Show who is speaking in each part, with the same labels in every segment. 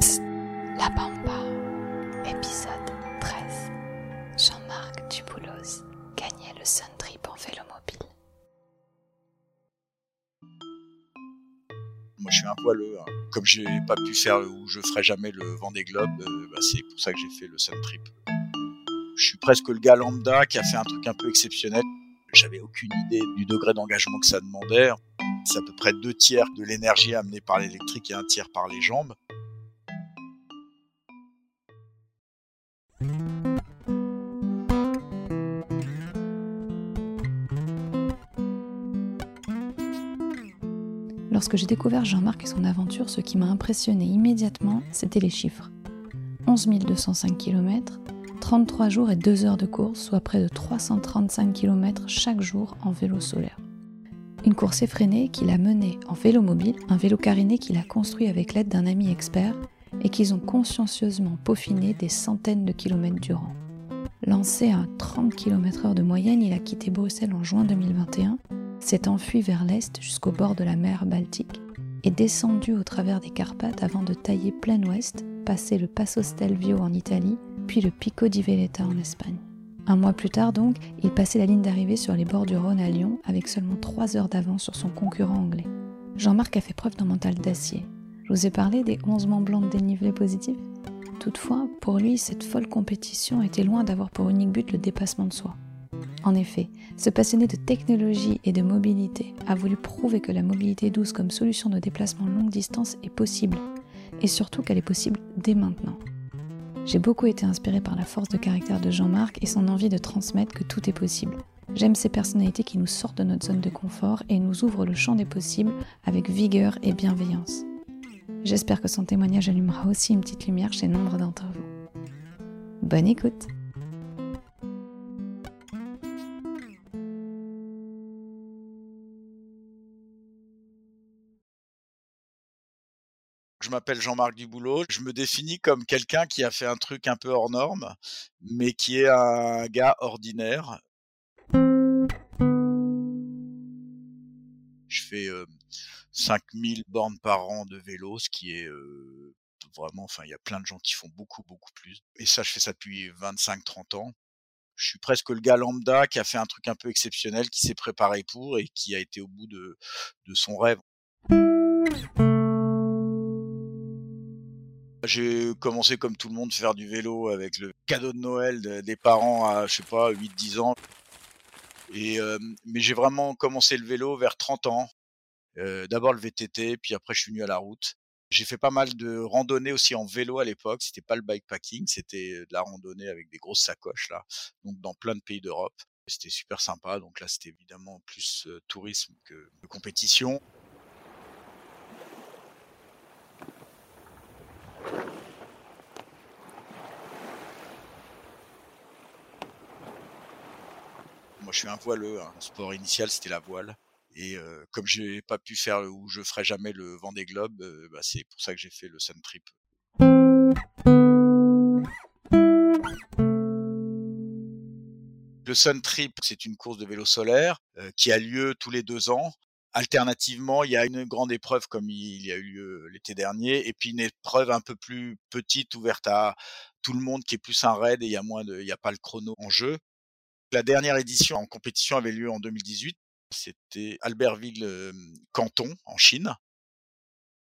Speaker 1: La Pampa, épisode 13. Jean-Marc Duboulos gagnait le Sun Trip en vélo mobile.
Speaker 2: Moi, je suis un poileux. hein. Comme j'ai pas pu faire ou je ferai jamais le Vendée Globe, euh, bah, c'est pour ça que j'ai fait le Sun Trip. Je suis presque le gars lambda qui a fait un truc un peu exceptionnel. J'avais aucune idée du degré d'engagement que ça demandait. C'est à peu près deux tiers de l'énergie amenée par l'électrique et un tiers par les jambes.
Speaker 1: Lorsque j'ai découvert Jean-Marc et son aventure, ce qui m'a impressionné immédiatement, c'était les chiffres. 11 205 km, 33 jours et 2 heures de course, soit près de 335 km chaque jour en vélo solaire. Une course effrénée qu'il a menée en vélo mobile, un vélo caréné qu'il a construit avec l'aide d'un ami expert et qu'ils ont consciencieusement peaufiné des centaines de kilomètres durant. Lancé à 30 km/h de moyenne, il a quitté Bruxelles en juin 2021, s'est enfui vers l'est jusqu'au bord de la mer Baltique et descendu au travers des Carpates avant de tailler plein ouest, passer le Passo Stelvio en Italie, puis le Pico di Veleta en Espagne. Un mois plus tard donc, il passait la ligne d'arrivée sur les bords du Rhône à Lyon avec seulement 3 heures d'avance sur son concurrent anglais. Jean-Marc a fait preuve d'un mental d'acier. Je vous ai parlé des 11 Mont Blanc de dénivelé positif? Toutefois, pour lui, cette folle compétition était loin d'avoir pour unique but le dépassement de soi. En effet, ce passionné de technologie et de mobilité a voulu prouver que la mobilité douce comme solution de déplacement longue distance est possible, et surtout qu'elle est possible dès maintenant. J'ai beaucoup été inspirée par la force de caractère de Jean-Marc et son envie de transmettre que tout est possible. J'aime ces personnalités qui nous sortent de notre zone de confort et nous ouvrent le champ des possibles avec vigueur et bienveillance. J'espère que son témoignage allumera aussi une petite lumière chez nombre d'entre vous. Bonne écoute
Speaker 2: Je m'appelle Jean-Marc Duboulot. Je me définis comme quelqu'un qui a fait un truc un peu hors norme, mais qui est un gars ordinaire. Je fais euh, 5000 bornes par an de vélo, ce qui est euh, vraiment, enfin, il y a plein de gens qui font beaucoup, beaucoup plus. Et ça, je fais ça depuis 25-30 ans. Je suis presque le gars lambda qui a fait un truc un peu exceptionnel, qui s'est préparé pour et qui a été au bout de son rêve. J'ai commencé comme tout le monde faire du vélo avec le cadeau de Noël de- des parents à, je sais pas, 8-10 ans. Et, euh, mais j'ai vraiment commencé le vélo vers 30 ans. Euh, D'abord le VTT, puis après je suis venu à la route. J'ai fait pas mal de randonnées aussi en vélo à l'époque. C'était pas le bikepacking, c'était de la randonnée avec des grosses sacoches là, donc dans plein de pays d'Europe. C'était super sympa. Donc là, c'était évidemment plus euh, tourisme que compétition. Moi, je suis un voileux. hein. Mon sport initial, c'était la voile. Et euh, comme j'ai pas pu faire ou je ferai jamais le Vendée Globe, euh, bah, c'est pour ça que j'ai fait le Sun Trip. Le Sun Trip, c'est une course de vélo solaire euh, qui a lieu tous les deux ans. Alternativement, il y a une grande épreuve comme il y a eu lieu l'été dernier, et puis une épreuve un peu plus petite ouverte à tout le monde qui est plus un raid et il y a moins de, il y a pas le chrono en jeu. La dernière édition en compétition avait lieu en 2018. C'était Albertville euh, Canton en Chine.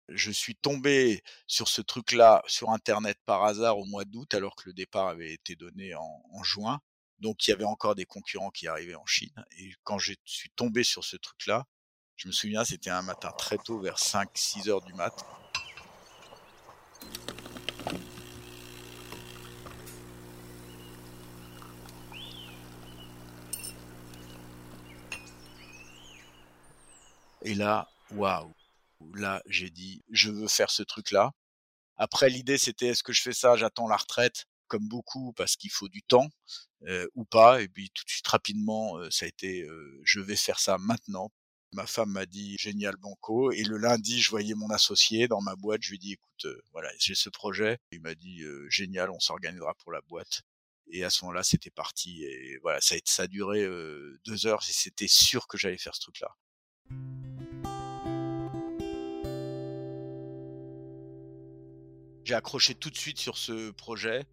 Speaker 2: Je suis tombé sur ce truc-là sur Internet par hasard au mois d'août, alors que le départ avait été donné en, en juin. Donc il y avait encore des concurrents qui arrivaient en Chine. Et quand je suis tombé sur ce truc-là, je me souviens, c'était un matin très tôt, vers 5-6 heures du mat. Et là, waouh, là j'ai dit, je veux faire ce truc-là. Après, l'idée c'était, est-ce que je fais ça, j'attends la retraite, comme beaucoup, parce qu'il faut du temps, euh, ou pas. Et puis tout de suite, rapidement, euh, ça a été, euh, je vais faire ça maintenant. Ma femme m'a dit génial banco et le lundi je voyais mon associé dans ma boîte, je lui dit écoute euh, voilà j'ai ce projet, il m'a dit euh, génial on s'organisera pour la boîte et à ce moment-là c'était parti et voilà ça a, ça duré euh, deux heures et c'était sûr que j'allais faire ce truc là. J'ai accroché tout de suite sur ce projet.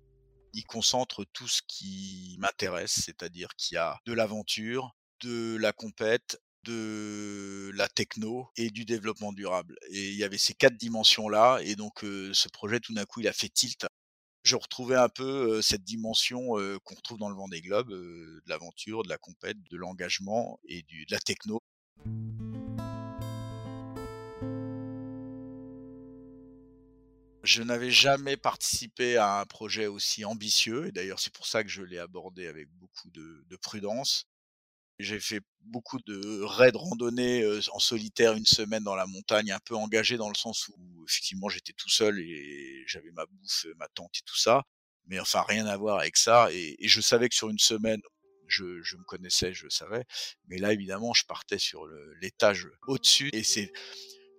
Speaker 2: Il concentre tout ce qui m'intéresse, c'est-à-dire qu'il y a de l'aventure, de la compète, de la techno et du développement durable. Et il y avait ces quatre dimensions-là, et donc ce projet, tout d'un coup, il a fait tilt. Je retrouvais un peu cette dimension qu'on retrouve dans le Vendée Globe, de l'aventure, de la compète, de l'engagement et de la techno. Je n'avais jamais participé à un projet aussi ambitieux, et d'ailleurs c'est pour ça que je l'ai abordé avec beaucoup de prudence. J'ai fait beaucoup de raids randonnées en solitaire une semaine dans la montagne, un peu engagé dans le sens où effectivement j'étais tout seul et j'avais ma bouffe, ma tente et tout ça. Mais enfin rien à voir avec ça. Et, je savais que sur une semaine, je, je, me connaissais, je savais. Mais là évidemment, je partais sur l'étage au-dessus. Et c'est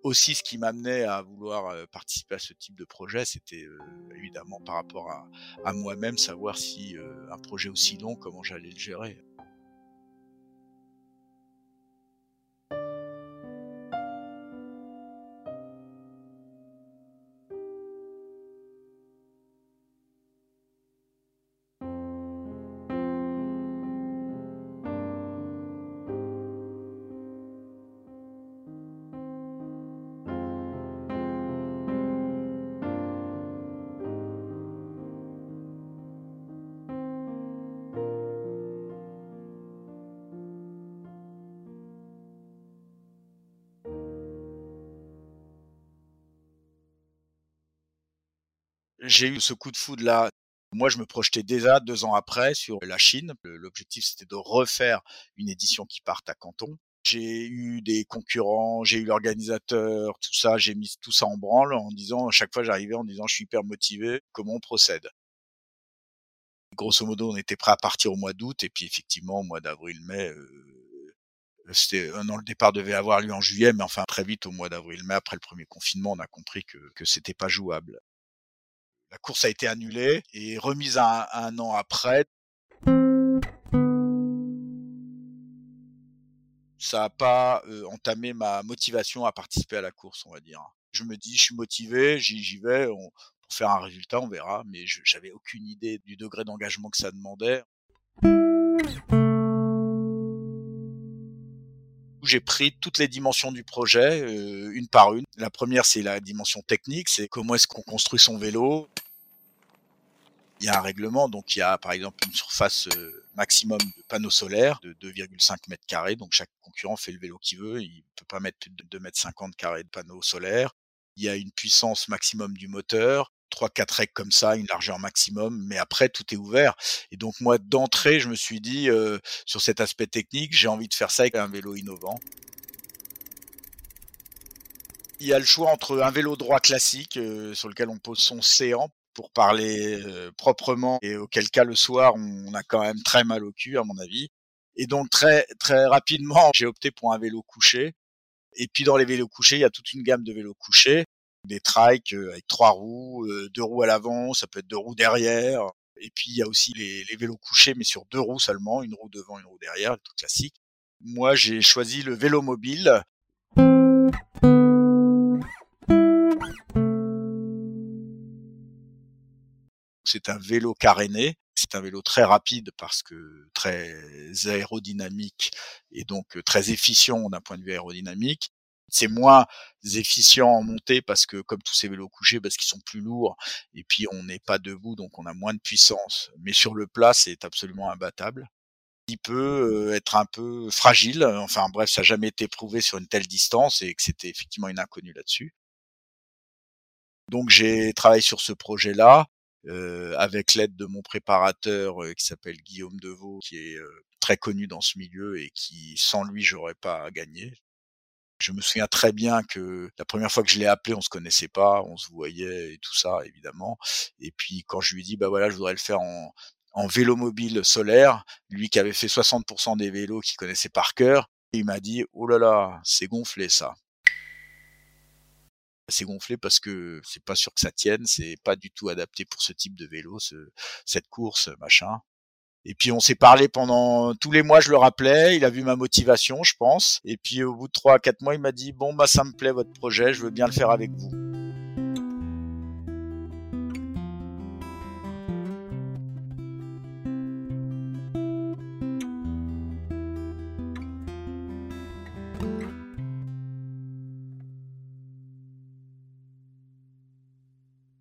Speaker 2: aussi ce qui m'amenait à vouloir participer à ce type de projet, c'était évidemment par rapport à, à moi-même, savoir si un projet aussi long, comment j'allais le gérer. J'ai eu ce coup de foudre là. Moi, je me projetais déjà deux ans après sur la Chine. L'objectif, c'était de refaire une édition qui parte à Canton. J'ai eu des concurrents, j'ai eu l'organisateur, tout ça, j'ai mis tout ça en branle en disant, à chaque fois j'arrivais en disant, je suis hyper motivé, comment on procède? Grosso modo, on était prêt à partir au mois d'août, et puis effectivement, au mois d'avril-mai, euh, c'était, non, le départ devait avoir lieu en juillet, mais enfin très vite, au mois d'avril-mai, après le premier confinement, on a compris que, que c'était pas jouable la course a été annulée et remise un, un an après. Ça n'a pas entamé ma motivation à participer à la course, on va dire. Je me dis, je suis motivé, j'y vais, pour faire un résultat, on verra, mais j'avais aucune idée du degré d'engagement que ça demandait. J'ai pris toutes les dimensions du projet, euh, une par une. La première, c'est la dimension technique, c'est comment est-ce qu'on construit son vélo. Il y a un règlement, donc il y a par exemple une surface euh, maximum de panneaux solaires de 2,5 mètres carrés, donc chaque concurrent fait le vélo qu'il veut, il peut pas mettre plus de 2 mètres 50 carrés de panneaux solaires. Il y a une puissance maximum du moteur, trois quatre règles comme ça, une largeur maximum, mais après tout est ouvert. Et donc moi d'entrée, je me suis dit euh, sur cet aspect technique, j'ai envie de faire ça avec un vélo innovant. Il y a le choix entre un vélo droit classique sur lequel on pose son séant pour parler proprement et auquel cas le soir on a quand même très mal au cul à mon avis. Et donc très très rapidement, j'ai opté pour un vélo couché. Et puis dans les vélos couchés, il y a toute une gamme de vélos couchés des trikes euh, avec trois roues, euh, deux roues à l'avant, ça peut être deux roues derrière. Et puis il y a aussi les, les, vélos couchés, mais sur deux roues seulement, une roue devant, une roue derrière, tout classique. Moi, j'ai choisi le vélo mobile. C'est un vélo caréné. C'est un vélo très rapide parce que très aérodynamique et donc euh, très efficient d'un point de vue aérodynamique c'est moins efficient en montée parce que comme tous ces vélos couchés parce qu'ils sont plus lourds et puis on n'est pas debout donc on a moins de puissance. Mais sur le plat c'est absolument imbattable. Il peut être un peu fragile enfin bref ça n'a jamais été prouvé sur une telle distance et que c'était effectivement une inconnue là-dessus. Donc j'ai travaillé sur ce projet là euh, avec l'aide de mon préparateur qui s'appelle Guillaume Deveau qui est très connu dans ce milieu et qui sans lui j'aurais pas gagné je me souviens très bien que la première fois que je l'ai appelé, on se connaissait pas, on se voyait et tout ça, évidemment. Et puis quand je lui ai dit, bah voilà, je voudrais le faire en, en vélo mobile solaire, lui qui avait fait 60% des vélos qu'il connaissait par cœur, il m'a dit, oh là là, c'est gonflé ça. C'est gonflé parce que c'est pas sûr que ça tienne, c'est pas du tout adapté pour ce type de vélo, ce, cette course, machin. Et puis on s'est parlé pendant tous les mois, je le rappelais, il a vu ma motivation, je pense. Et puis au bout de trois à quatre mois, il m'a dit bon bah ça me plaît votre projet, je veux bien le faire avec vous.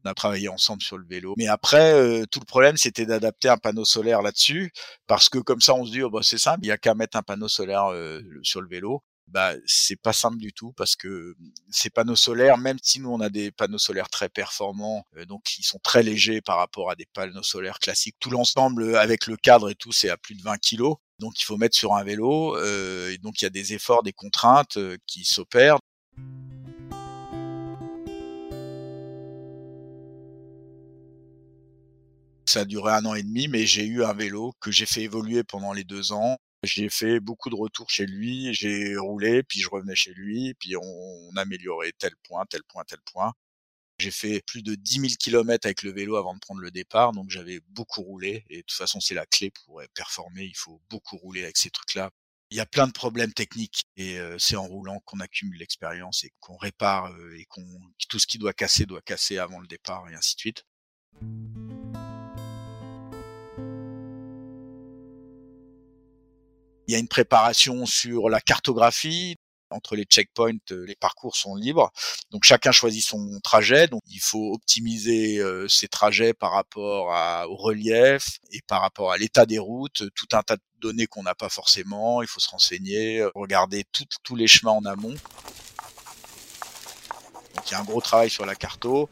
Speaker 2: On a travaillé ensemble sur le vélo. Mais après, euh, tout le problème, c'était d'adapter un panneau solaire là-dessus, parce que comme ça, on se dit, oh, bah, c'est simple, il y a qu'à mettre un panneau solaire euh, sur le vélo. Bah, c'est pas simple du tout parce que ces panneaux solaires, même si nous on a des panneaux solaires très performants, euh, donc qui sont très légers par rapport à des panneaux solaires classiques, tout l'ensemble avec le cadre et tout, c'est à plus de 20 kilos. Donc il faut mettre sur un vélo, et donc il y a des efforts, des contraintes qui s'opèrent. Ça a duré un an et demi, mais j'ai eu un vélo que j'ai fait évoluer pendant les deux ans. J'ai fait beaucoup de retours chez lui, j'ai roulé, puis je revenais chez lui, puis on, améliorait tel point, tel point, tel point. J'ai fait plus de 10 000 km avec le vélo avant de prendre le départ, donc j'avais beaucoup roulé. Et de toute façon, c'est la clé pour performer. Il faut beaucoup rouler avec ces trucs-là. Il y a plein de problèmes techniques et c'est en roulant qu'on accumule l'expérience et qu'on répare et qu'on tout ce qui doit casser doit casser avant le départ et ainsi de suite. Il y a une préparation sur la cartographie. Entre les checkpoints, euh, les parcours sont libres. Donc chacun choisit son trajet. Donc il faut optimiser euh, ses trajets par rapport au relief et par rapport à l'état des routes, tout un tas de données qu'on n'a pas forcément. Il faut se renseigner, regarder tous les chemins en amont. Donc il y a un gros travail sur la carto.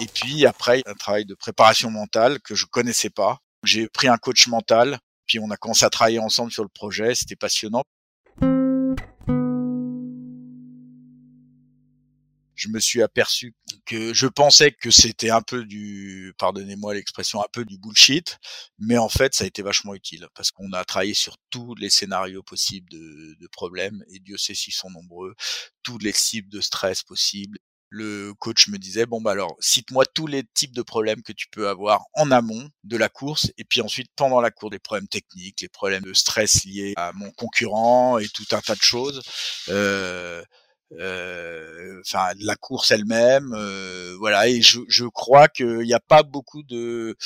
Speaker 2: Et puis après, un travail de préparation mentale que je connaissais pas. J'ai pris un coach mental, puis on a commencé à travailler ensemble sur le projet. C'était passionnant. je me suis aperçu que je pensais que c'était un peu du, pardonnez-moi l'expression, un peu du bullshit, mais en fait, ça a été vachement utile parce qu'on a travaillé sur tous les scénarios possibles de, de problèmes et Dieu sait s'ils sont nombreux, tous les types de stress possibles le coach me disait bon bah alors cite-moi tous les types de problèmes que tu peux avoir en amont de la course et puis ensuite pendant la course des problèmes techniques, les problèmes de stress liés à mon concurrent et tout un tas de choses. Euh, euh, enfin la course elle-même euh, voilà et je, je crois qu'il n'y a pas beaucoup de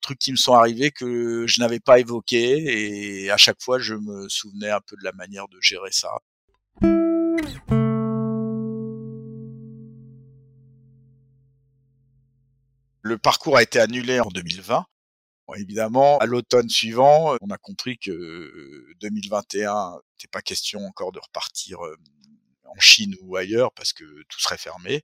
Speaker 2: trucs qui me sont arrivés que je n'avais pas évoqués et à chaque fois je me souvenais un peu de la manière de gérer ça Le parcours a été annulé en 2020. évidemment, à l'automne suivant, on a compris que 2021, euh, n'était pas question encore de repartir euh, en Chine ou ailleurs parce que tout serait fermé.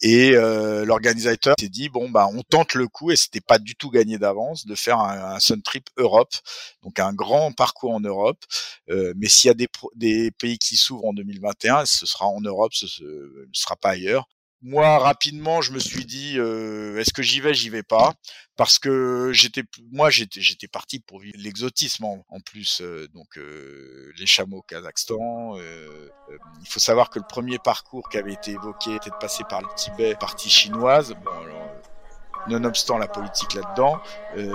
Speaker 2: Et euh, l'organisateur s'est dit bon bah on tente le coup et c'était pas du tout gagné d'avance de faire un, un, Sun Trip Europe, donc un grand parcours en Europe. mais s'il y a des, des pays qui s'ouvrent en 2021, ce sera en Europe, ce ne sera pas ailleurs moi rapidement je me suis dit euh, est-ce que j'y vais j'y vais pas? Parce que j'étais moi j'étais j'étais parti pour vivre l'exotisme en, plus euh, donc euh, les chameaux au Kazakhstan il faut savoir que le premier parcours qui avait été évoqué était de passer par le Tibet partie chinoise bon alors nonobstant la politique là-dedans,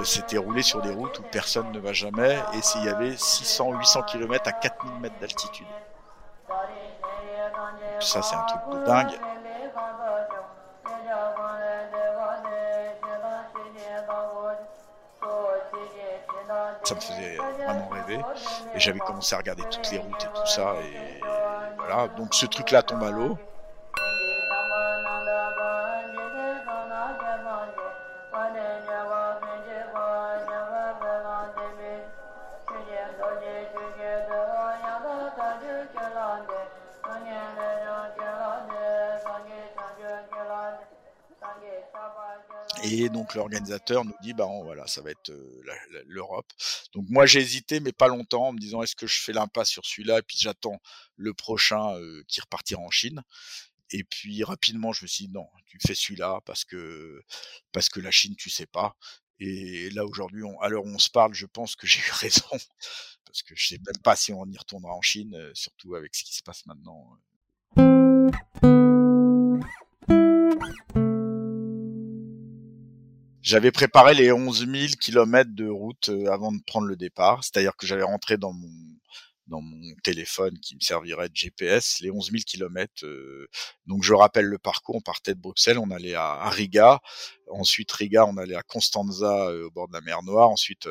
Speaker 2: c'était roulé sur des routes où personne ne va jamais et il y avait 600-800 km à 4000 mètres d'altitude. Ça, c'est un truc de dingue. Ça me faisait vraiment rêver. Et j'avais commencé à regarder toutes les routes et tout ça. Et voilà. Donc ce truc-là tombe à l'eau. Et donc l'organisateur nous dit bah voilà ça va être l'Europe. Donc moi j'ai hésité mais pas longtemps en me disant est-ce que je fais l'impasse sur celui-là? Et puis j'attends le prochain qui repartira en Chine. Et puis rapidement je me suis dit non tu fais celui-là parce que parce que la Chine tu sais pas. Et là aujourd'hui à l'heure où on se parle je pense que j'ai eu raison parce que je sais même pas si on y retournera en Chine surtout avec ce qui se passe maintenant. J'avais préparé les 11 000 kilomètres de route euh, avant de prendre le départ, c'est-à-dire que j'avais rentré dans mon dans mon téléphone qui me servirait de GPS les 11 000 kilomètres. Euh, donc je rappelle le parcours, on partait de Bruxelles, on allait à, Riga, ensuite Riga, on allait à Constanza euh, au bord de la mer Noire, ensuite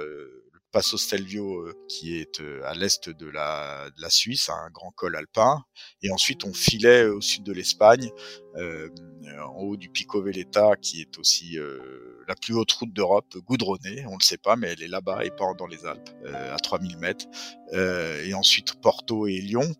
Speaker 2: Passo Stelvio, qui est à l'est de la, de la Suisse, un grand col alpin. Et ensuite, on filait au sud de l'Espagne, en haut du Pico Veleta, qui est aussi la plus haute route d'Europe, goudronnée, on ne le sait pas, mais elle est là-bas et pas dans les Alpes, à 3000 mètres. et ensuite Porto et Lyon,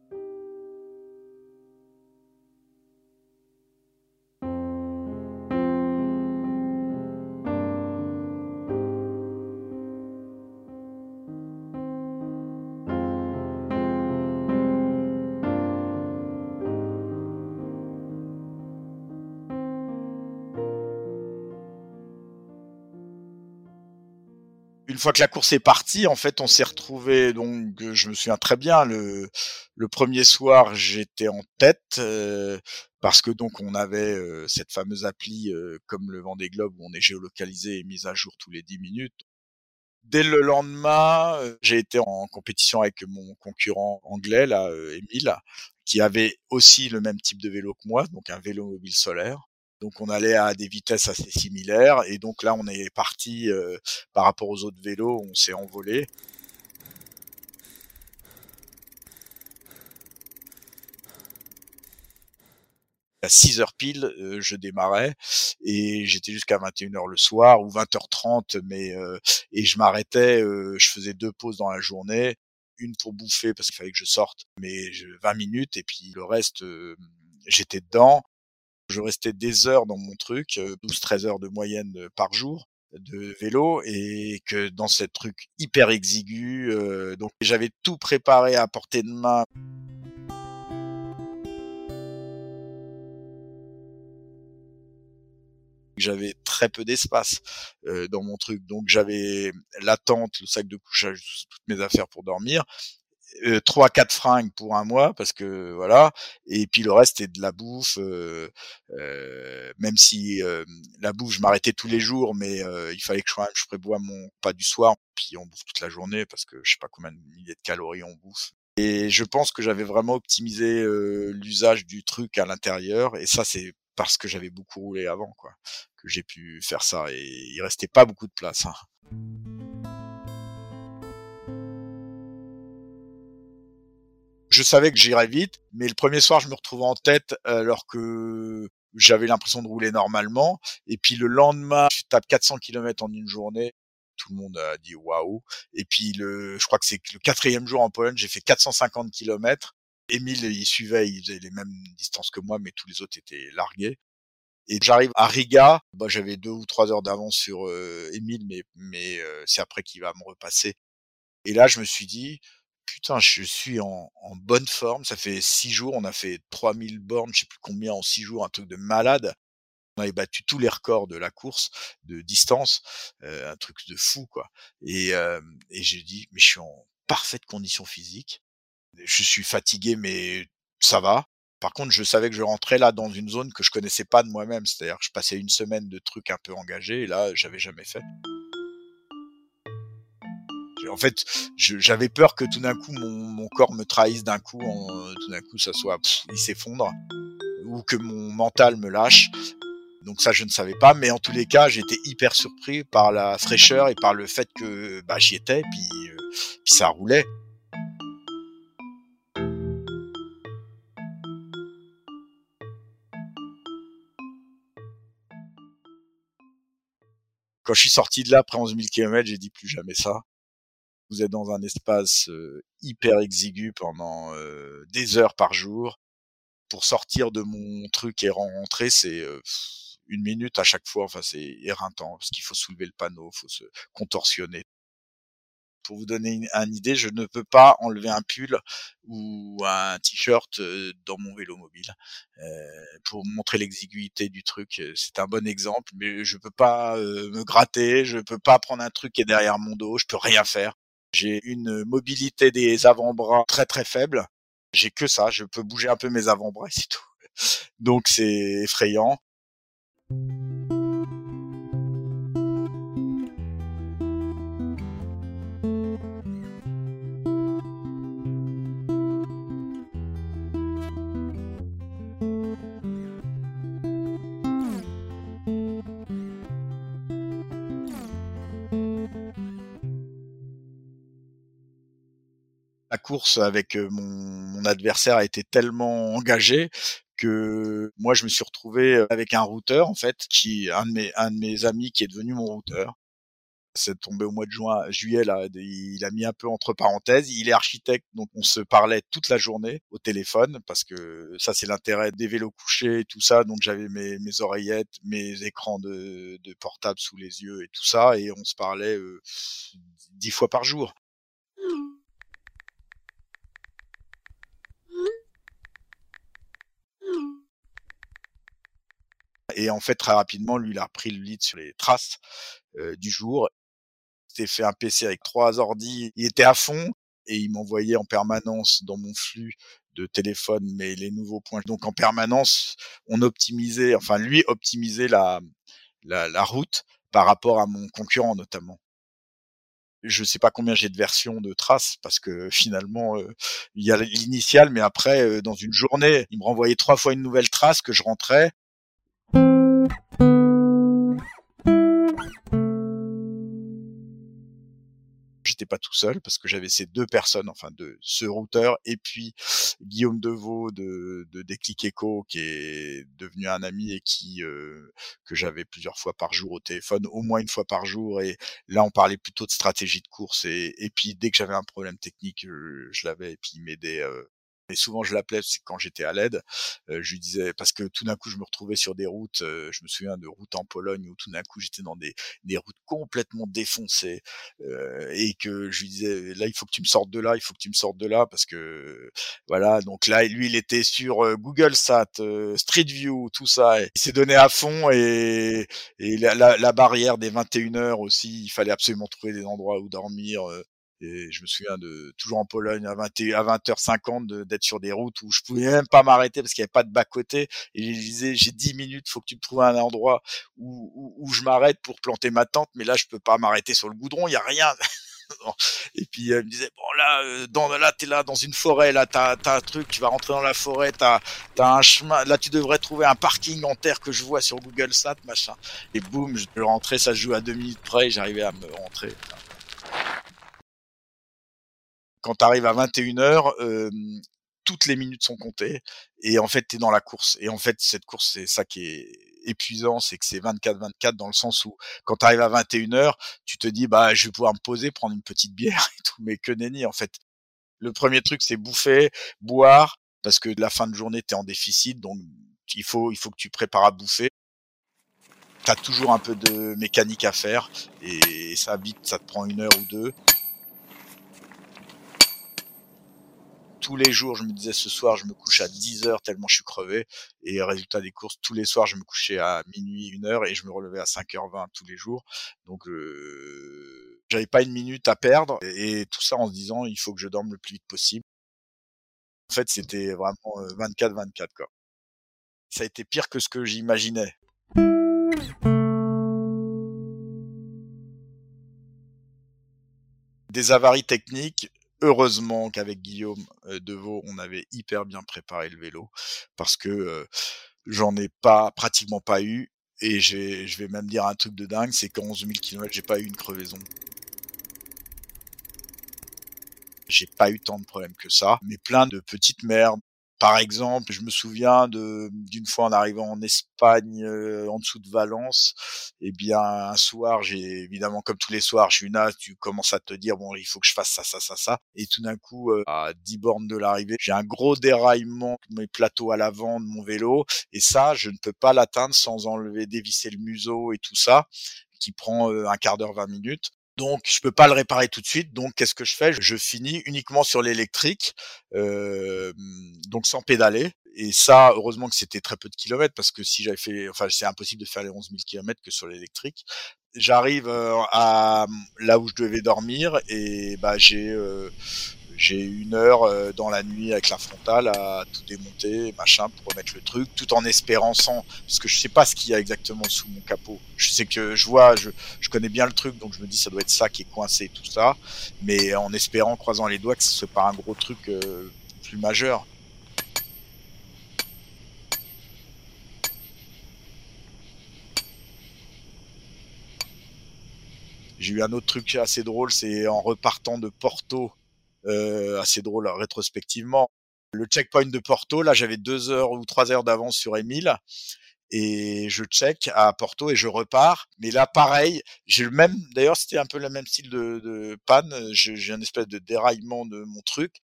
Speaker 2: une fois que la course est partie, en fait, on s'est retrouvé. Donc, je me souviens très bien. Le, premier soir, j'étais en tête euh, parce que donc on avait euh, cette fameuse appli euh, comme le Vendée Globe où on est géolocalisé et mis à jour tous les 10 minutes. Dès le lendemain, j'ai été en compétition avec mon concurrent anglais, là, Emile, qui avait aussi le même type de vélo que moi, donc un vélo mobile solaire. Donc on allait à des vitesses assez similaires et donc là on est parti euh, par rapport aux autres vélos, on s'est envolé. À 6 heures pile, euh, je démarrais et j'étais jusqu'à 21h le soir ou 20h30, mais euh, et je m'arrêtais, je faisais deux pauses dans la journée, une pour bouffer parce qu'il fallait que je sorte, mais 20 minutes et puis le reste j'étais dedans je restais des heures dans mon truc, 12-13 heures de moyenne par jour de vélo et que dans cette truc hyper exigu, donc j'avais tout préparé à portée de main. J'avais très peu d'espace dans mon truc, donc j'avais la tente, le sac de couchage, toutes mes affaires pour dormir, euh, trois quatre fringues pour un mois parce que voilà et puis le reste est de la bouffe euh, euh, même si la bouffe je m'arrêtais tous les jours mais il fallait que je, je prévoie mon pas du soir puis on bouffe toute la journée parce que je sais pas combien de milliers de calories on bouffe et je pense que j'avais vraiment optimisé l'usage du truc à l'intérieur et ça c'est parce que j'avais beaucoup roulé avant quoi que j'ai pu faire ça et il restait pas beaucoup de place hein. Je savais que j'irais vite, mais le premier soir, je me retrouvais en tête alors que j'avais l'impression de rouler normalement. Et puis le lendemain, je tape 400 km en une journée. Tout le monde a dit waouh. Et puis le, je crois que c'est le quatrième jour en Pologne, j'ai fait 450 km. Émile, il suivait, il faisait les mêmes distances que moi, mais tous les autres étaient largués. Et j'arrive à Riga, bah, j'avais deux ou trois heures d'avance sur euh, Émile, mais, mais euh, c'est après qu'il va me repasser. Et là, je me suis dit, putain, je suis en, bonne forme. Ça fait six jours, on a fait 3000 bornes, je sais plus combien en six jours, un truc de malade. On avait battu tous les records de la course, de distance, euh, un truc de fou, quoi. Et, euh, et j'ai dit, mais je suis en parfaite condition physique. Je suis fatigué, mais ça va. Par contre, je savais que je rentrais là dans une zone que je connaissais pas de moi-même. C'est-à-dire que je passais une semaine de trucs un peu engagés et là, j'avais jamais fait en fait, j'avais peur que tout d'un coup mon, corps me trahisse d'un coup, en, tout d'un coup ça soit, il s'effondre, ou que mon mental me lâche. Donc ça, je ne savais pas, mais en tous les cas, j'étais hyper surpris par la fraîcheur et par le fait que bah, j'y étais, puis, euh, puis ça roulait. Quand je suis sorti de là après 11 000 km, j'ai dit plus jamais ça vous êtes dans un espace hyper exigu pendant des heures par jour. Pour sortir de mon truc et rentrer, c'est une minute à chaque fois. Enfin, c'est éreintant parce qu'il faut soulever le panneau, faut se contorsionner. Pour vous donner une, une, idée, je ne peux pas enlever un pull ou un t-shirt dans mon vélo mobile euh, pour montrer l'exiguïté du truc. C'est un bon exemple, mais je peux pas me gratter, je peux pas prendre un truc qui est derrière mon dos, je peux rien faire. J'ai une mobilité des avant-bras très très faible. J'ai que ça, je peux bouger un peu mes avant-bras et c'est tout. Donc c'est effrayant. Avec mon, adversaire a été tellement engagé que moi je me suis retrouvé avec un routeur en fait qui un de mes un de mes amis qui est devenu mon routeur c'est tombé au mois de juin, juillet il a mis un peu entre parenthèses. Il est architecte, donc on se parlait toute la journée au téléphone parce que ça c'est l'intérêt des vélos couchés tout ça. Donc j'avais mes, oreillettes, mes écrans de, portable sous les yeux et tout ça, et on se parlait dix fois par jour. Et en fait, très rapidement, lui, il a repris le lead sur les traces euh, du jour s'était fait un PC avec trois ordi, il était à fond et il m'envoyait en permanence dans mon flux de téléphone mais les nouveaux points. Donc en permanence, on optimisait, enfin lui optimisait la, la, la route par rapport à mon concurrent notamment je sais pas combien j'ai de versions de traces parce que finalement il y a l'initial mais après euh, dans une journée il me renvoyait trois fois une nouvelle trace que je rentrais j'étais pas tout seul parce que j'avais ces deux personnes, enfin de ce routeur et puis Guillaume Deveau de, de Déclic Echo qui est devenu un ami et qui euh, que j'avais plusieurs fois par jour au téléphone, au moins une fois par jour. Et là, on parlait plutôt de stratégie de course et, et puis dès que j'avais un problème technique, je, je l'avais et puis il m'aidait euh, et souvent je l'appelais quand j'étais à l'aide. Euh, je lui disais parce que tout d'un coup je me retrouvais sur des routes. Euh, je me souviens de routes en Pologne où tout d'un coup j'étais dans des, des routes complètement défoncées euh, et que je lui disais là il faut que tu me sortes de là, il faut que tu me sortes de là parce que voilà. Donc là lui il était sur Google Sat, Street View, tout ça. Et il s'est donné à fond et, et la, la, la, barrière des 21 heures aussi. Il fallait absolument trouver des endroits où dormir. Et je me souviens de toujours en Pologne à 20 à 20h50 d'être sur des routes où je pouvais même pas m'arrêter parce qu'il n'y avait pas de bas côté. Et je disais j'ai 10 minutes, faut que tu me trouves un endroit où, où, où je m'arrête pour planter ma tente, mais là je peux pas m'arrêter sur le goudron, il y a rien. et puis elle me disait bon là euh, dans là t'es là dans une forêt là t'as as un truc tu vas rentrer dans la forêt t'as as un chemin là tu devrais trouver un parking en terre que je vois sur Google Sat machin et boum je rentrais ça se joue à deux minutes près j'arrivais à me rentrer quand tu arrives à 21h, euh, toutes les minutes sont comptées et en fait tu es dans la course et en fait cette course c'est ça qui est épuisant c'est que c'est 24-24 dans le sens où quand tu arrives à 21h tu te dis bah je vais pouvoir me poser prendre une petite bière et tout mais que nenni en fait. Le premier truc c'est bouffer boire parce que la fin de journée tu es en déficit donc il faut il faut que tu prépares à bouffer. Tu as toujours un peu de mécanique à faire et ça vite ça te prend une heure ou deux tous les jours, je me disais ce soir, je me couche à 10 heures tellement je suis crevé. Et résultat des courses, tous les soirs, je me couchais à minuit, une heure et je me relevais à 5h20 tous les jours. Donc, euh, j'avais pas une minute à perdre et, tout ça en se disant, il faut que je dorme le plus vite possible. En fait, c'était vraiment 24-24 euh, quoi. Ça a été pire que ce que j'imaginais. Des avaries techniques, heureusement qu'avec Guillaume euh, Deveau, on avait hyper bien préparé le vélo parce que euh, j'en ai pas pratiquement pas eu et je vais même dire un truc de dingue, c'est qu'en 11 000 km, j'ai pas eu une crevaison. J'ai pas eu tant de problèmes que ça, mais plein de petites merdes, par exemple, je me souviens de d'une fois en arrivant en Espagne, euh, en dessous de Valence, eh bien un soir, j'ai évidemment comme tous les soirs, je suis tu commences à te dire bon, il faut que je fasse ça, ça, ça, ça, et tout d'un coup, euh, à 10 bornes de l'arrivée, j'ai un gros déraillement de mes plateaux à l'avant de mon vélo, et ça, je ne peux pas l'atteindre sans enlever, dévisser le museau et tout ça, qui prend euh, un quart d'heure, 20 minutes. Donc, je peux pas le réparer tout de suite. Donc, qu'est-ce que je fais? Je finis uniquement sur l'électrique, euh, donc sans pédaler. Et ça, heureusement que c'était très peu de kilomètres parce que si j'avais fait, enfin, c'est impossible de faire les 11 000 kilomètres que sur l'électrique. J'arrive euh, à là où je devais dormir et bah j'ai euh, j'ai une heure euh, dans la nuit avec la frontale à tout démonter, machin, pour remettre le truc, tout en espérant sans, parce que je sais pas ce qu'il y a exactement sous mon capot. Je sais que je vois, je, je connais bien le truc, donc je me dis ça doit être ça qui est coincé, tout ça, mais en espérant, croisant les doigts, que ce soit pas un gros truc euh, plus majeur. J'ai eu un autre truc assez drôle, c'est en repartant de Porto assez drôle rétrospectivement. Le checkpoint de Porto, là, j'avais deux heures ou trois heures d'avance sur Emile et je check à Porto et je repars. Mais là, pareil, j'ai le même. D'ailleurs, c'était un peu le même style de, de panne. J'ai un espèce de déraillement de mon truc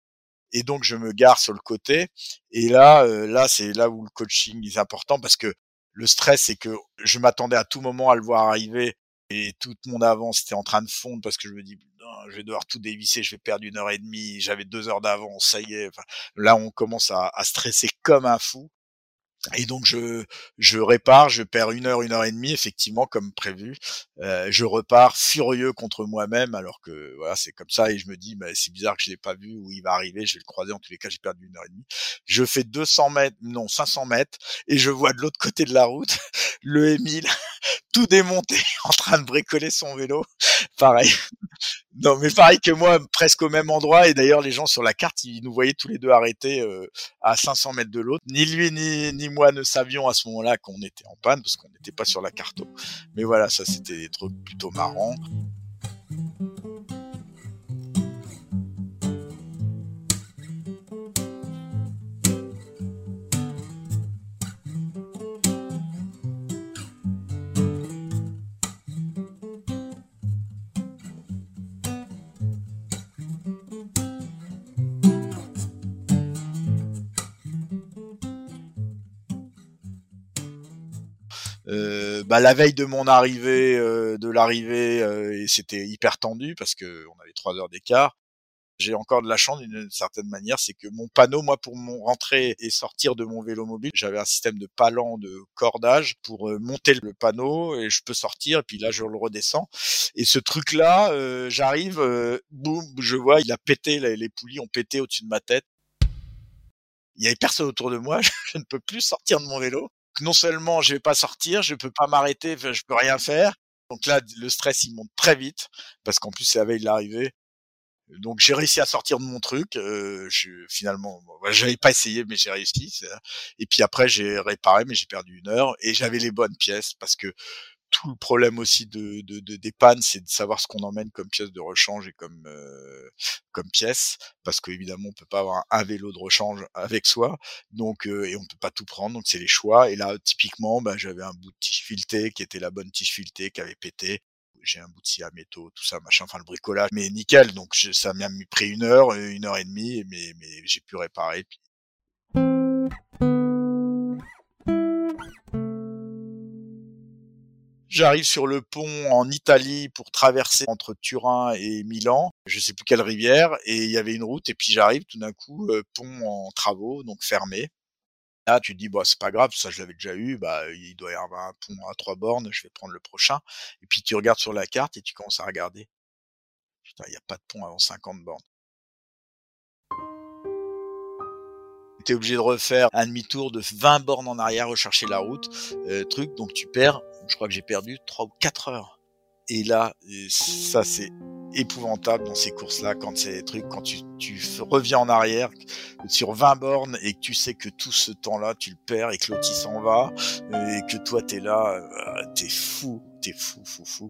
Speaker 2: et donc je me gare sur le côté. Et là, euh, là, c'est là où le coaching est important parce que le stress, c'est que je m'attendais à tout moment à le voir arriver et toute mon avance était en train de fondre parce que je me dis je vais devoir tout dévisser, je vais perdre une heure et demie, j'avais deux heures d'avance, ça y est. Là, on commence à, à stresser comme un fou. Et donc je je répare, je perds une heure, une heure et demie effectivement comme prévu. Euh, je repars furieux contre moi-même alors que voilà c'est comme ça et je me dis bah, c'est bizarre que je l'ai pas vu où il va arriver, je vais le croiser en tous les cas j'ai perdu une heure et demie. Je fais 200 mètres, non 500 mètres et je vois de l'autre côté de la route le Émile tout démonté en train de bricoler son vélo. Pareil, non, mais pareil que moi, presque au même endroit. Et d'ailleurs, les gens sur la carte, ils nous voyaient tous les deux arrêtés euh, à 500 mètres de l'autre. Ni lui ni, ni moi ne savions à ce moment-là qu'on était en panne parce qu'on n'était pas sur la carte. Mais voilà, ça c'était des trucs plutôt marrants. Euh, bah, la veille de mon arrivée, euh, de l'arrivée, euh, c'était hyper tendu parce que on avait trois heures d'écart. J'ai encore de la chance d'une certaine manière, c'est que mon panneau, moi, pour mon rentrer et sortir de mon vélo mobile, j'avais un système de palan de cordage pour monter le panneau et je peux sortir. Et puis là, je le redescends. Et ce truc-là, j'arrive, boum, je vois, il a pété, les poulies ont pété au-dessus de ma tête. Il y avait personne autour de moi, je ne peux plus sortir de mon vélo non seulement je vais pas sortir, je peux pas m'arrêter, je peux rien faire. Donc là, le stress il monte très vite parce qu'en plus c'est la veille de l'arrivée. Donc j'ai réussi à sortir de mon truc. Euh, je, finalement, bah, j'avais pas essayé, mais j'ai réussi. Et puis après j'ai réparé, mais j'ai perdu une heure et j'avais les bonnes pièces parce que tout le problème aussi de, de, de des pannes, c'est de savoir ce qu'on emmène comme pièce de rechange et comme euh, comme pièce, parce qu'évidemment on peut pas avoir un vélo de rechange avec soi, donc euh, et on peut pas tout prendre, donc c'est les choix. Et là typiquement, bah, j'avais un bout de tige filetée qui était la bonne tige filetée qui avait pété. J'ai un bout de scie à métaux, tout ça, machin, enfin le bricolage, mais nickel. Donc ça m'a pris une heure, une heure et demie, mais mais j'ai pu réparer. J'arrive sur le pont en Italie pour traverser entre Turin et Milan, je sais plus quelle rivière, et il y avait une route, et puis j'arrive tout d'un coup, euh, pont en travaux, donc fermé. Là, tu te dis, bah, c'est pas grave, ça je l'avais déjà eu, bah, il doit y avoir un pont à trois bornes, je vais prendre le prochain. Et puis tu regardes sur la carte et tu commences à regarder. Putain, il n'y a pas de pont avant 50 bornes. Tu es obligé de refaire un demi-tour de 20 bornes en arrière, rechercher la route, euh, truc, donc tu perds je crois que j'ai perdu 3 ou 4 heures. Et là, ça c'est épouvantable dans ces courses-là, quand c'est trucs, quand tu, tu reviens en arrière sur 20 bornes et que tu sais que tout ce temps-là, tu le perds et que l'autre s'en va et que toi t'es là, euh, t'es fou, t'es fou, fou, fou.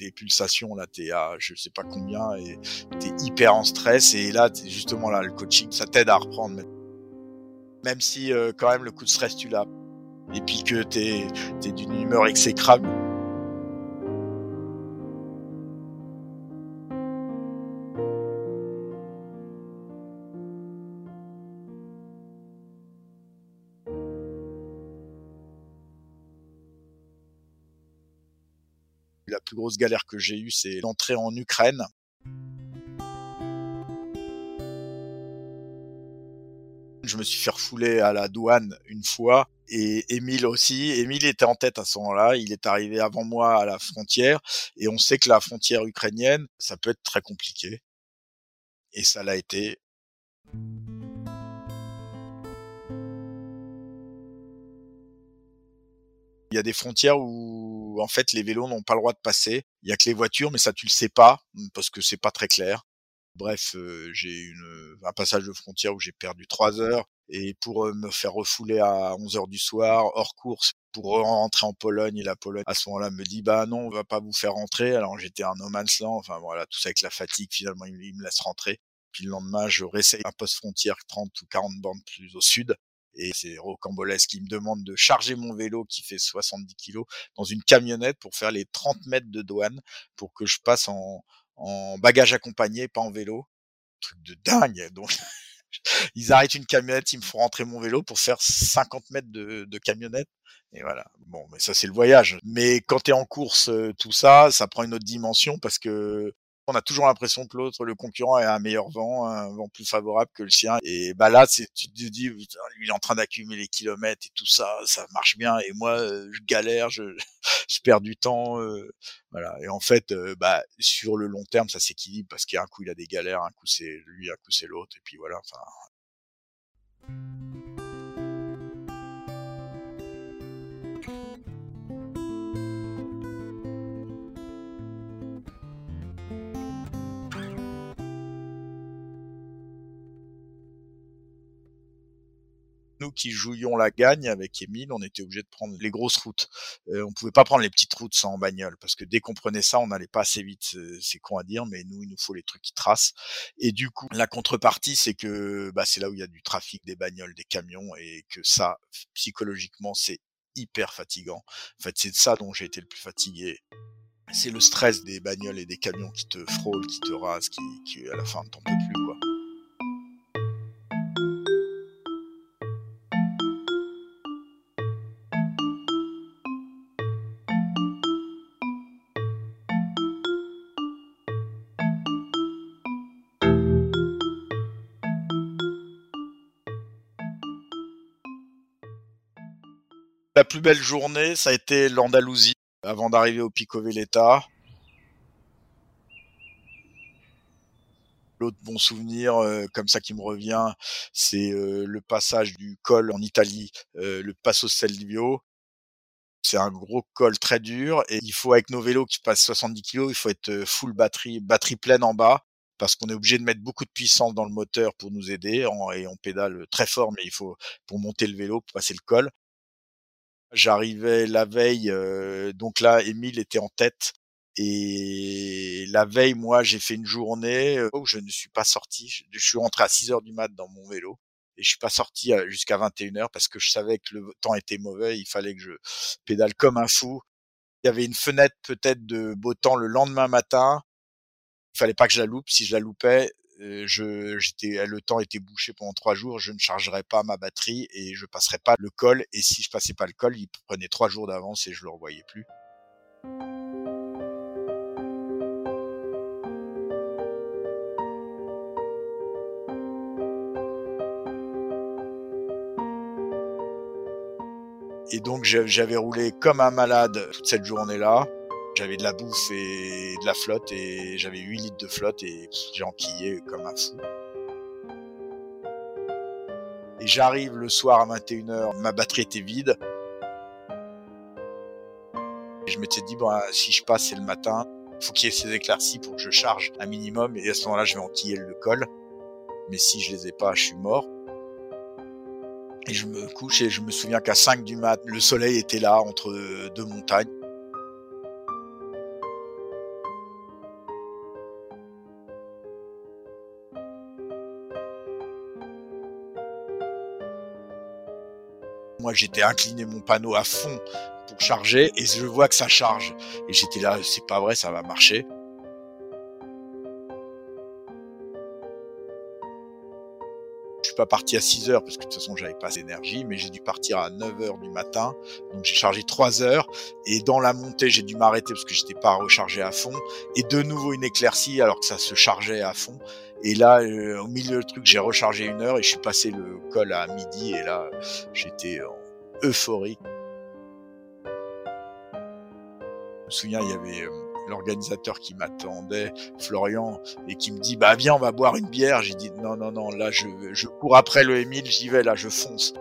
Speaker 2: Des pulsations là, t'es à je sais pas combien et t'es hyper en stress et là, justement là, le coaching, ça t'aide à reprendre. Même si euh, quand même le coup de stress tu l'as et puis que t'es es, d'une humeur exécrable. La plus grosse galère que j'ai eue, c'est d'entrer en Ukraine Je me suis fait refouler à la douane une fois et Émile aussi. Émile était en tête à ce moment-là. Il est arrivé avant moi à la frontière et on sait que la frontière ukrainienne, ça peut être très compliqué. Et ça l'a été. Il y a des frontières où en fait les vélos n'ont pas le droit de passer. Il y a que les voitures, mais ça tu le sais pas parce que c'est pas très clair. Bref, j'ai une un passage de frontière où j'ai perdu trois heures et pour me faire refouler à 11 heures du soir, hors course, pour rentrer en Pologne. Et la Pologne, à ce moment-là, me dit, bah non, on va pas vous faire rentrer. Alors j'étais un no man's land. Enfin voilà, tout ça avec la fatigue, finalement, il, me laisse rentrer. Puis le lendemain, je réessaye un poste frontière 30 ou 40 bandes plus au sud. Et c'est rocambolesque qui me demande de charger mon vélo qui fait 70 kilos dans une camionnette pour faire les 30 mètres de douane pour que je passe en, en bagage accompagné, pas en vélo. Truc de dingue. Donc, ils arrêtent une camionnette, ils me font rentrer mon vélo pour faire 50 mètres de, de camionnette. Et voilà. Bon, mais ça c'est le voyage. Mais quand tu es en course, euh, tout ça, ça prend une autre dimension parce que on a toujours l'impression que l'autre, le concurrent, a un meilleur vent, un vent plus favorable que le sien. Et bah là, tu te dis, lui, il est en train d'accumuler les kilomètres et tout ça, ça marche bien. Et moi, euh, je galère, je, je perds du temps. Euh, voilà. Et en fait, euh, bah, sur le long terme, ça s'équilibre parce qu'un coup, il a des galères, un coup, c'est lui, un coup, c'est l'autre. Et puis voilà. Enfin. Nous qui jouions la gagne avec Émile, on était obligé de prendre les grosses routes. Euh, on pouvait pas prendre les petites routes sans bagnole parce que dès qu'on prenait ça, on n'allait pas assez vite. C'est con à dire, mais nous, il nous faut les trucs qui tracent. Et du coup, la contrepartie, c'est que bah, c'est là où il y a du trafic, des bagnoles, des camions, et que ça, psychologiquement, c'est hyper fatigant. En fait, c'est de ça dont j'ai été le plus fatigué c'est le stress des bagnoles et des camions qui te frôlent, qui te rasent, qui, qui à la fin t'en peux plus quoi. Plus belle journée, ça a été l'Andalousie, avant d'arriver au Pico Veleta. L'autre bon souvenir, euh, comme ça qui me revient, c'est euh, le passage du col en Italie, euh, le Passo Stelvio. C'est un gros col très dur et il faut avec nos vélos qui passent 70 kg, il faut être full batterie, batterie pleine en bas parce qu'on est obligé de mettre beaucoup de puissance dans le moteur pour nous aider et on pédale très fort mais il faut pour monter le vélo pour passer le col. J'arrivais la veille, euh, donc là, Émile était en tête. Et la veille, moi, j'ai fait une journée euh, où je ne suis pas sorti. Je, suis rentré à 6 heures du mat dans mon vélo et je suis pas sorti euh, jusqu'à 21 heures parce que je savais que le temps était mauvais. Il fallait que je pédale comme un fou. Il y avait une fenêtre peut-être de beau temps le lendemain matin. Il fallait pas que je la loupe. Si je la loupais, je, j'étais, le temps était bouché pendant trois jours, je ne chargerais pas ma batterie et je passerais pas le col. Et si je passais pas le col, il prenait trois jours d'avance et je le revoyais plus. Et donc j'avais roulé comme un malade toute cette journée-là. J'avais de la bouffe et de la flotte et j'avais 8 litres de flotte et j'ai enquillé comme un fou. Et j'arrive le soir à 21h, ma batterie était vide. Je m'étais dit, bon, si je passe, c'est le matin. Faut qu'il y ait ces éclaircies pour que je charge un minimum. Et à ce moment-là, je vais enquiller le col. Mais si je les ai pas, je suis mort. Et je me couche et je me souviens qu'à 5 du mat, le soleil était là entre deux montagnes. Moi, j'étais incliné mon panneau à fond pour charger et je vois que ça charge. Et j'étais là, c'est pas vrai, ça va marcher. Je suis pas parti à 6 heures parce que de toute façon j'avais pas d'énergie, mais j'ai dû partir à 9 heures du matin. Donc j'ai chargé 3 heures et dans la montée j'ai dû m'arrêter parce que j'étais pas rechargé à fond et de nouveau une éclaircie alors que ça se chargeait à fond. Et là, euh, au milieu du truc, j'ai rechargé une heure et je suis passé le col à midi et là, j'étais euphorique. Je me souviens, il y avait euh, l'organisateur qui m'attendait, Florian, et qui me dit, bah viens, on va boire une bière. J'ai dit, non, non, non, là, je, je cours après le Émile, j'y vais, là, je fonce.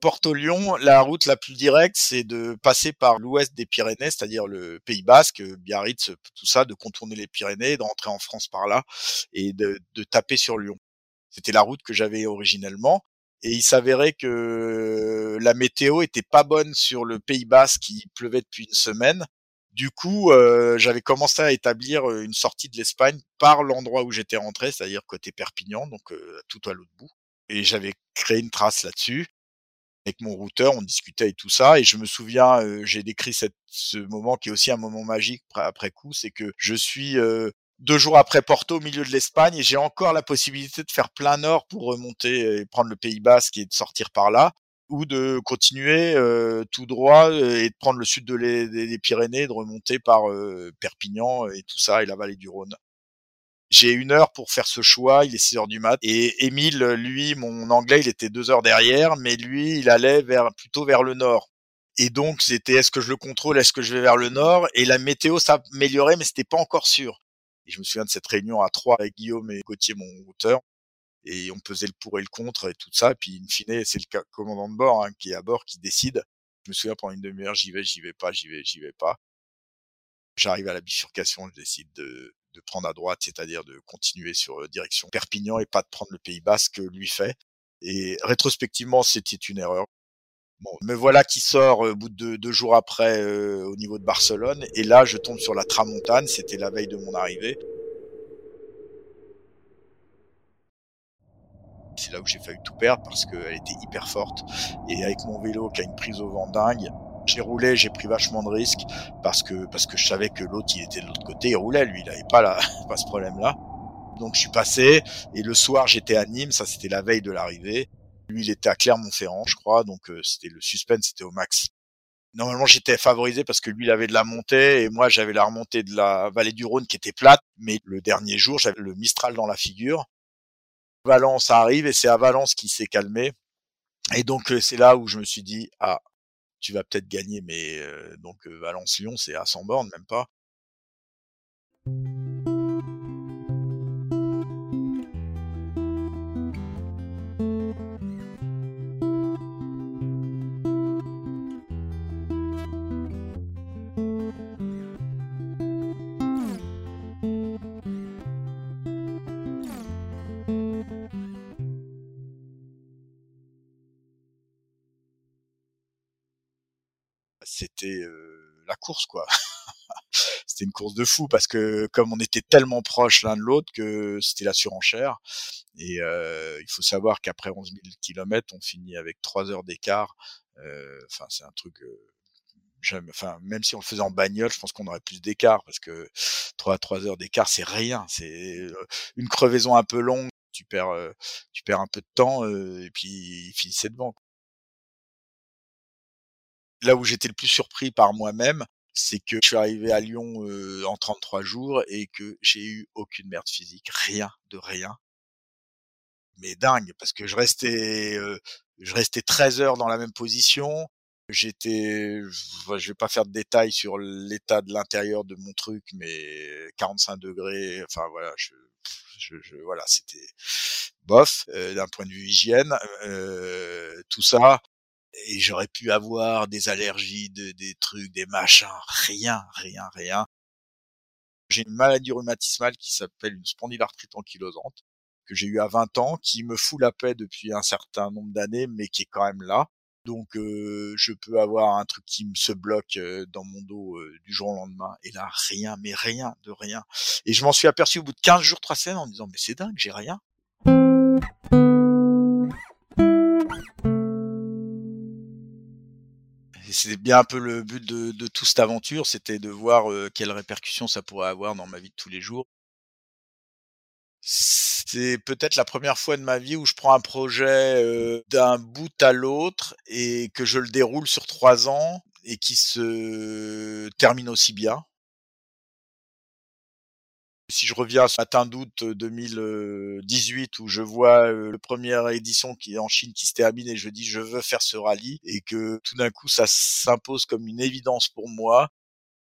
Speaker 2: Porto-Lyon, la route la plus directe, c'est de passer par l'ouest des Pyrénées, c'est-à-dire le Pays Basque, Biarritz, tout ça, de contourner les Pyrénées, d'entrer en France par là et de, de taper sur Lyon. C'était la route que j'avais originellement. Et il s'avérait que la météo était pas bonne sur le Pays Basque, il pleuvait depuis une semaine. Du coup, euh, j'avais commencé à établir une sortie de l'Espagne par l'endroit où j'étais rentré, c'est-à-dire côté Perpignan, donc euh, tout à l'autre bout. Et j'avais créé une trace là-dessus avec mon routeur, on discutait et tout ça. Et je me souviens, euh, j'ai décrit cette, ce moment qui est aussi un moment magique après coup, c'est que je suis euh, deux jours après Porto au milieu de l'Espagne et j'ai encore la possibilité de faire plein nord pour remonter et prendre le Pays Basque et de sortir par là ou de continuer euh, tout droit et de prendre le sud de les, des, Pyrénées, de remonter par Perpignan et tout ça et la vallée du Rhône. J'ai une heure pour faire ce choix, il est 6 heures du mat. Et Émile, lui, mon anglais, il était deux heures derrière, mais lui, il allait vers, plutôt vers le nord. Et donc, c'était est-ce que je le contrôle, est-ce que je vais vers le nord? Et la météo s'améliorait, mais c'était pas encore sûr. Et je me souviens de cette réunion à trois avec Guillaume et Gauthier, mon routeur. Et on pesait le pour et le contre et tout ça. Et puis, in fine, c'est le commandant de bord hein, qui est à bord qui décide. Je me souviens pendant une demi-heure, j'y vais, j'y vais pas, j'y vais, j'y vais pas. J'arrive à la bifurcation, je décide de, de prendre à droite, c'est-à-dire de continuer sur euh, direction Perpignan et pas de prendre le Pays Basque lui fait. Et rétrospectivement, c'était une erreur. Bon, me voilà qui sort euh, bout de deux, jours après euh, au niveau de Barcelone, et là je tombe sur la Tramontane, c'était la veille de mon arrivée. C'est là où j'ai failli tout perdre parce qu'elle était hyper forte, et avec mon vélo qui a une prise au vent dingue, j'ai roulé, j'ai pris vachement de risques parce que parce que je savais que l'autre il était de l'autre côté, il roulait, lui il avait pas la, pas ce problème-là. Donc je suis passé et le soir j'étais à Nîmes, ça c'était la veille de l'arrivée. Lui il était à Clermont-Ferrand, je crois, donc euh, c'était le suspense, c'était au max. Normalement j'étais favorisé parce que lui il avait de la montée et moi j'avais la remontée de la vallée du Rhône qui était plate, mais le dernier jour j'avais le Mistral dans la figure. Valence arrive et c'est à Valence qui s'est calmé. Et donc euh, c'est là où je me suis dit ah tu vas peut-être gagner, mais donc Valence-Lyon, c'est à 100 bornes, même pas. C'était la course quoi. c'était une course de fou parce que comme on était tellement proches l'un de l'autre que c'était la surenchère. Et il faut savoir qu'après 11 000 km, on finit avec 3 heures d'écart. Enfin, c'est un truc. enfin, même si on le faisait en bagnole, je pense qu'on aurait plus d'écart parce que 3 à 3 heures d'écart, c'est rien. C'est une crevaison un peu longue. Tu perds, tu perds un peu de temps et puis il finissait devant là où j'étais le plus surpris par moi-même, c'est que je suis arrivé à Lyon en 33 jours et que j'ai eu aucune merde physique, rien de rien. Mais dingue, parce que je restais, je restais 13 heures dans la même position. J'étais, je vais pas faire de détails sur l'état de l'intérieur de mon truc, mais 45 degrés. Enfin voilà, je, je, voilà, c'était bof d'un point de vue hygiène, tout ça et j'aurais pu avoir des allergies, de, des trucs, des machins, rien, rien, rien. J'ai une maladie rhumatismale qui s'appelle une spondylarthrite ankylosante, que j'ai eu à 20 ans, qui me fout la paix depuis un certain nombre d'années, mais qui est quand même là. Donc euh, je peux avoir un truc qui me se bloque euh, dans mon dos euh, du jour au lendemain. Et là, rien, mais rien de rien. Et je m'en suis aperçu au bout de 15 jours, 3 semaines en me disant, mais c'est dingue, j'ai rien. C'est bien un peu le but de, toute cette aventure, c'était de voir euh, quelles répercussions ça pourrait avoir dans ma vie de tous les jours. C'est peut-être la première fois de ma vie où je prends un projet d'un bout à l'autre et que je le déroule sur trois ans et qui se termine aussi bien. Si je reviens à ce matin d'août 2018 où je vois le première édition qui est en Chine qui se termine et je dis je veux faire ce rallye et que tout d'un coup ça s'impose comme une évidence pour moi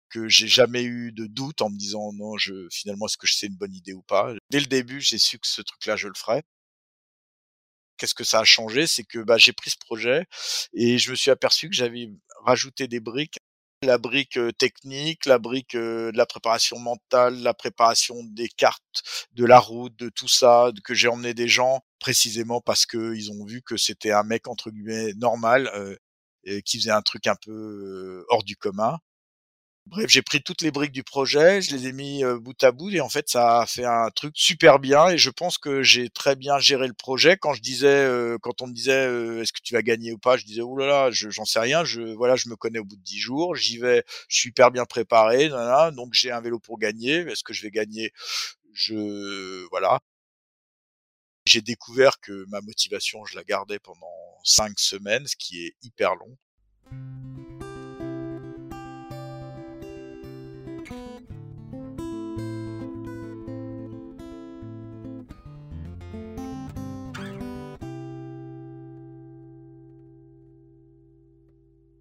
Speaker 2: que j'ai jamais eu de doute en me disant non je finalement est-ce que je sais une bonne idée ou pas? Dès le début j'ai su que ce truc là je le ferais. qu'est-ce que ça a changé? C'est que bah, j'ai pris ce projet et je me suis aperçu que j'avais rajouté des briques la brique technique, la brique de la préparation mentale, la préparation des cartes, de la route, de tout ça, que j'ai emmené des gens précisément parce que ils ont vu que c'était un mec entre guillemets normal euh, qui faisait un truc un peu hors du commun Bref, j'ai pris toutes les briques du projet, je les ai mis bout à bout et en fait ça a fait un truc super bien et je pense que j'ai très bien géré le projet. Quand je disais, quand on me disait est-ce que tu vas gagner ou pas, je disais oulala, là là, j'en sais rien. Je voilà, je me connais au bout de dix jours, j'y vais, je suis bien préparé, donc j'ai un vélo pour gagner. Est-ce que je vais gagner? Je voilà. J'ai découvert que ma motivation, je la gardais pendant cinq semaines, ce qui est hyper long.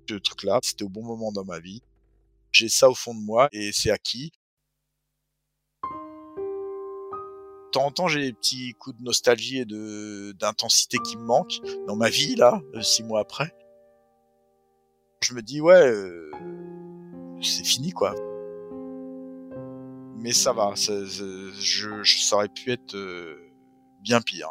Speaker 2: Ce truc-là, c'était au bon moment dans ma vie. J'ai ça au fond de moi et c'est acquis. De temps en temps, j'ai des petits coups de nostalgie et de d'intensité qui me manquent dans ma vie là, euh, six mois après. Je me dis ouais, euh, c'est fini quoi. Mais ça va, ça, je, ça aurait pu être euh, bien pire.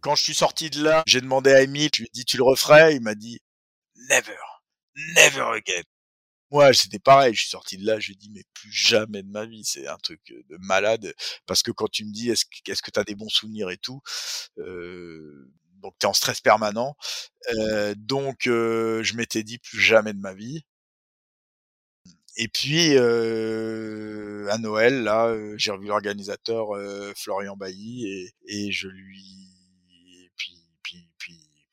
Speaker 2: Quand je suis sorti de là, j'ai demandé à Emile, je lui ai dit tu le referais, il m'a dit never, never again. Moi, c'était pareil, je suis sorti de là, je lui ai dit mais plus jamais de ma vie, c'est un truc de malade parce que quand tu me dis est-ce que tu as des bons souvenirs et tout euh, donc tu es en stress permanent. Euh, donc euh, je m'étais dit plus jamais de ma vie. Et puis euh, à Noël, là, j'ai revu l'organisateur Florian Bailly et, et je lui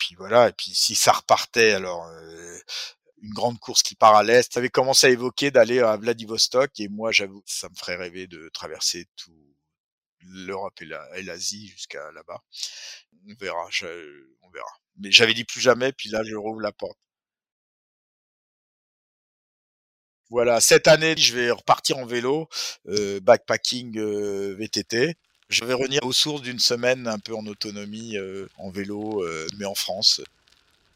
Speaker 2: puis voilà. Et puis si ça repartait, alors une grande course qui part à l'est. Ça avait commencé à évoquer d'aller à Vladivostok et moi j'avoue ça me ferait rêver de traverser tout l'Europe et l'Asie jusqu'à là-bas. On verra, on verra. Mais j'avais dit plus jamais, puis là je rouvre la porte. Voilà, cette année je vais repartir en vélo, backpacking VTT. Je vais revenir aux sources d'une semaine un peu en autonomie, euh, en vélo, euh, mais en France.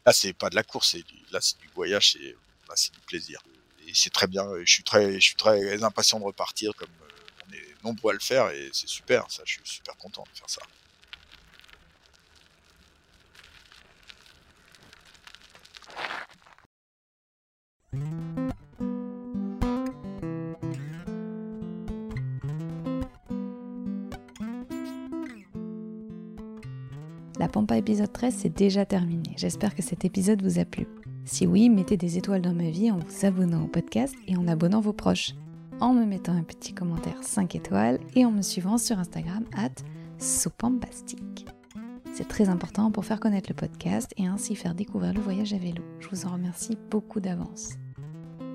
Speaker 2: Là, c'est pas de la course, du, là, c'est du voyage, c'est, là, c'est du plaisir. Et c'est très bien. Je suis très, je suis très impatient de repartir, comme euh, on est nombreux à le faire, et c'est super. Ça, je suis super content de faire ça.
Speaker 1: La Pampa épisode 13 c'est déjà terminé. J'espère que cet épisode vous a plu. Si oui, mettez des étoiles dans ma vie en vous abonnant au podcast et en abonnant vos proches. En me mettant un petit commentaire 5 étoiles et en me suivant sur Instagram at soupampastique. C'est très important pour faire connaître le podcast et ainsi faire découvrir le voyage à vélo. Je vous en remercie beaucoup d'avance.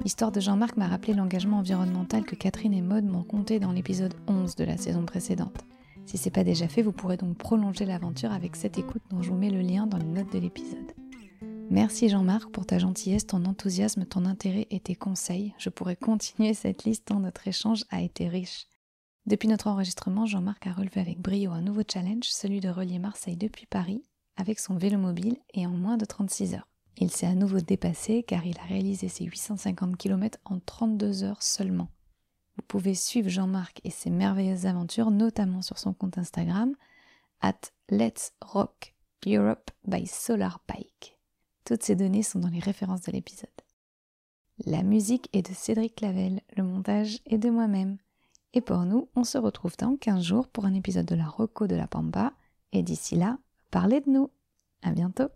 Speaker 1: L'histoire de Jean-Marc m'a rappelé l'engagement environnemental que Catherine et Maud m'ont compté dans l'épisode 11 de la saison précédente. Si c'est pas déjà fait, vous pourrez donc prolonger l'aventure avec cette écoute dont je vous mets le lien dans les notes de l'épisode. Merci Jean-Marc pour ta gentillesse, ton enthousiasme, ton intérêt et tes conseils. Je pourrais continuer cette liste tant notre échange a été riche. Depuis notre enregistrement, Jean-Marc a relevé avec brio un nouveau challenge, celui de relier Marseille depuis Paris avec son vélo mobile et en moins de 36 heures. Il s'est à nouveau dépassé car il a réalisé ses 850 km en 32 heures seulement. Vous pouvez suivre Jean-Marc et ses merveilleuses aventures, notamment sur son compte Instagram, at Let's Rock Europe by Solar Bike. Toutes ces données sont dans les références de l'épisode. La musique est de Cédric Clavel, le montage est de moi-même. Et pour nous, on se retrouve dans 15 jours pour un épisode de la Rocco de la Pampa. Et d'ici là, parlez de nous. À bientôt!